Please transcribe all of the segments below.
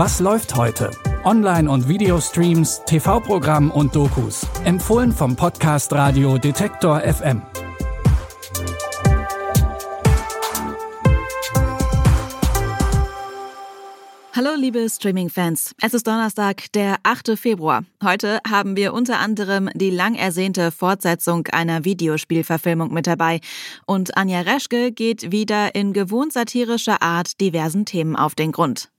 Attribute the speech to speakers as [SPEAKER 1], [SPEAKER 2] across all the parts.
[SPEAKER 1] Was läuft heute? Online- und Videostreams, TV-Programm und Dokus. Empfohlen vom Podcast Radio Detektor FM.
[SPEAKER 2] Hallo liebe Streaming-Fans. Es ist Donnerstag, der 8. Februar. Heute haben wir unter anderem die lang ersehnte Fortsetzung einer Videospielverfilmung mit dabei. Und Anja Reschke geht wieder in gewohnt satirischer Art diversen Themen auf den Grund.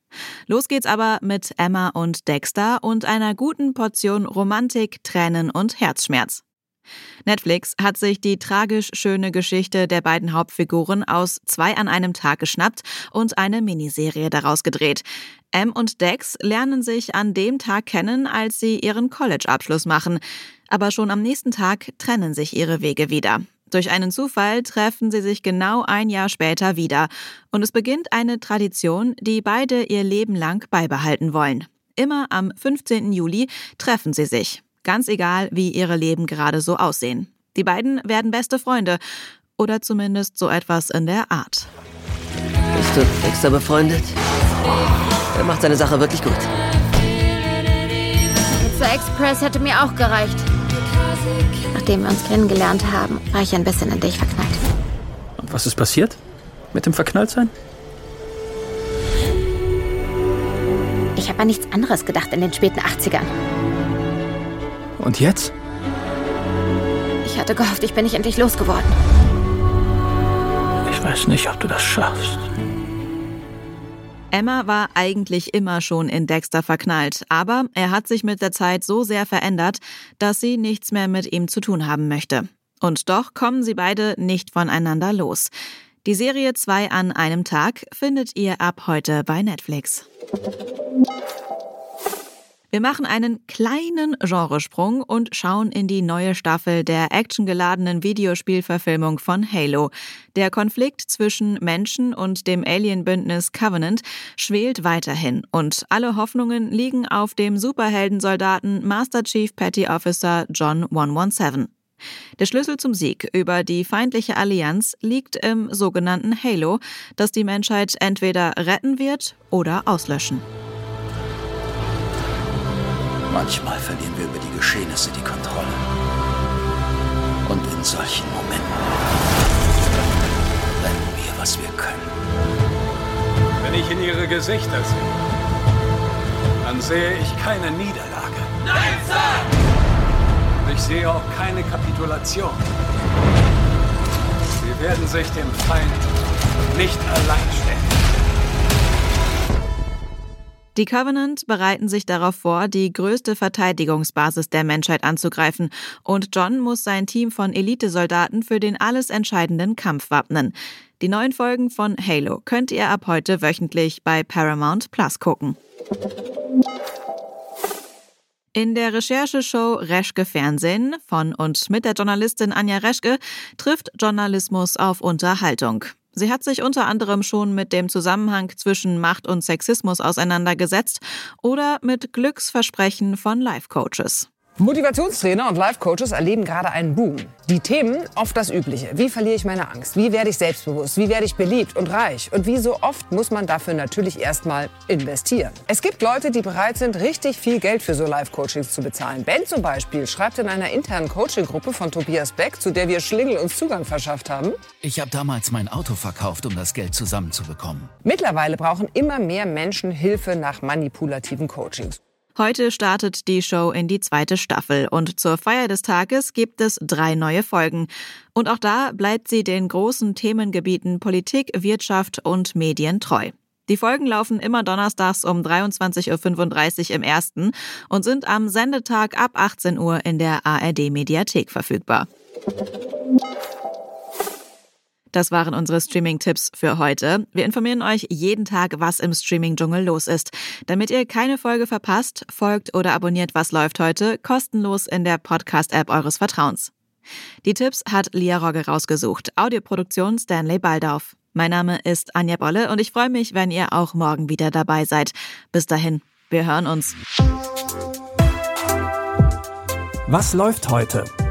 [SPEAKER 2] Los geht's aber mit Emma und Dexter und einer guten Portion Romantik, Tränen und Herzschmerz. Netflix hat sich die tragisch schöne Geschichte der beiden Hauptfiguren aus Zwei an einem Tag geschnappt und eine Miniserie daraus gedreht. M und Dex lernen sich an dem Tag kennen, als sie ihren College-Abschluss machen. Aber schon am nächsten Tag trennen sich ihre Wege wieder. Durch einen Zufall treffen sie sich genau ein Jahr später wieder. Und es beginnt eine Tradition, die beide ihr Leben lang beibehalten wollen. Immer am 15. Juli treffen sie sich. Ganz egal, wie ihre Leben gerade so aussehen. Die beiden werden beste Freunde. Oder zumindest so etwas in der Art.
[SPEAKER 3] Bist du Dexter befreundet? Er macht seine Sache wirklich gut.
[SPEAKER 4] Pizza Express hätte mir auch gereicht. Nachdem wir uns kennengelernt haben, war ich ein bisschen in dich verknallt.
[SPEAKER 5] Und was ist passiert? Mit dem Verknalltsein?
[SPEAKER 4] Ich habe an nichts anderes gedacht in den späten 80ern.
[SPEAKER 5] Und jetzt?
[SPEAKER 4] Ich hatte gehofft, ich bin nicht endlich losgeworden.
[SPEAKER 5] Ich weiß nicht, ob du das schaffst.
[SPEAKER 2] Emma war eigentlich immer schon in Dexter verknallt, aber er hat sich mit der Zeit so sehr verändert, dass sie nichts mehr mit ihm zu tun haben möchte. Und doch kommen sie beide nicht voneinander los. Die Serie 2 an einem Tag findet ihr ab heute bei Netflix. Wir machen einen kleinen Genresprung und schauen in die neue Staffel der actiongeladenen Videospielverfilmung von Halo. Der Konflikt zwischen Menschen und dem Alien-Bündnis Covenant schwelt weiterhin und alle Hoffnungen liegen auf dem Superheldensoldaten Master Chief Petty Officer John 117. Der Schlüssel zum Sieg über die feindliche Allianz liegt im sogenannten Halo, das die Menschheit entweder retten wird oder auslöschen.
[SPEAKER 6] Manchmal verlieren wir über die Geschehnisse die Kontrolle. Und in solchen Momenten lernen wir, was wir können.
[SPEAKER 7] Wenn ich in ihre Gesichter sehe, dann sehe ich keine Niederlage.
[SPEAKER 8] Nein, Sir!
[SPEAKER 7] Ich sehe auch keine Kapitulation. Sie werden sich dem Feind nicht allein stellen.
[SPEAKER 2] Die Covenant bereiten sich darauf vor, die größte Verteidigungsbasis der Menschheit anzugreifen, und John muss sein Team von Elitesoldaten für den alles entscheidenden Kampf wappnen. Die neuen Folgen von Halo könnt ihr ab heute wöchentlich bei Paramount Plus gucken. In der Rechercheshow Reschke Fernsehen von und mit der Journalistin Anja Reschke trifft Journalismus auf Unterhaltung. Sie hat sich unter anderem schon mit dem Zusammenhang zwischen Macht und Sexismus auseinandergesetzt oder mit Glücksversprechen von Life-Coaches.
[SPEAKER 9] Motivationstrainer und Life-Coaches erleben gerade einen Boom. Die Themen oft das Übliche. Wie verliere ich meine Angst? Wie werde ich selbstbewusst? Wie werde ich beliebt und reich? Und wie so oft muss man dafür natürlich erstmal investieren. Es gibt Leute, die bereit sind, richtig viel Geld für so Life-Coachings zu bezahlen. Ben zum Beispiel schreibt in einer internen Coaching-Gruppe von Tobias Beck, zu der wir Schlingel uns Zugang verschafft haben.
[SPEAKER 10] Ich habe damals mein Auto verkauft, um das Geld zusammenzubekommen.
[SPEAKER 9] Mittlerweile brauchen immer mehr Menschen Hilfe nach manipulativen Coachings.
[SPEAKER 2] Heute startet die Show in die zweite Staffel und zur Feier des Tages gibt es drei neue Folgen. Und auch da bleibt sie den großen Themengebieten Politik, Wirtschaft und Medien treu. Die Folgen laufen immer donnerstags um 23.35 Uhr im ersten und sind am Sendetag ab 18 Uhr in der ARD Mediathek verfügbar. Das waren unsere Streaming-Tipps für heute. Wir informieren euch jeden Tag, was im Streaming-Dschungel los ist. Damit ihr keine Folge verpasst, folgt oder abonniert Was läuft heute kostenlos in der Podcast-App eures Vertrauens. Die Tipps hat Lia Rogge rausgesucht. Audioproduktion Stanley Baldauf. Mein Name ist Anja Bolle und ich freue mich, wenn ihr auch morgen wieder dabei seid. Bis dahin, wir hören uns.
[SPEAKER 1] Was läuft heute?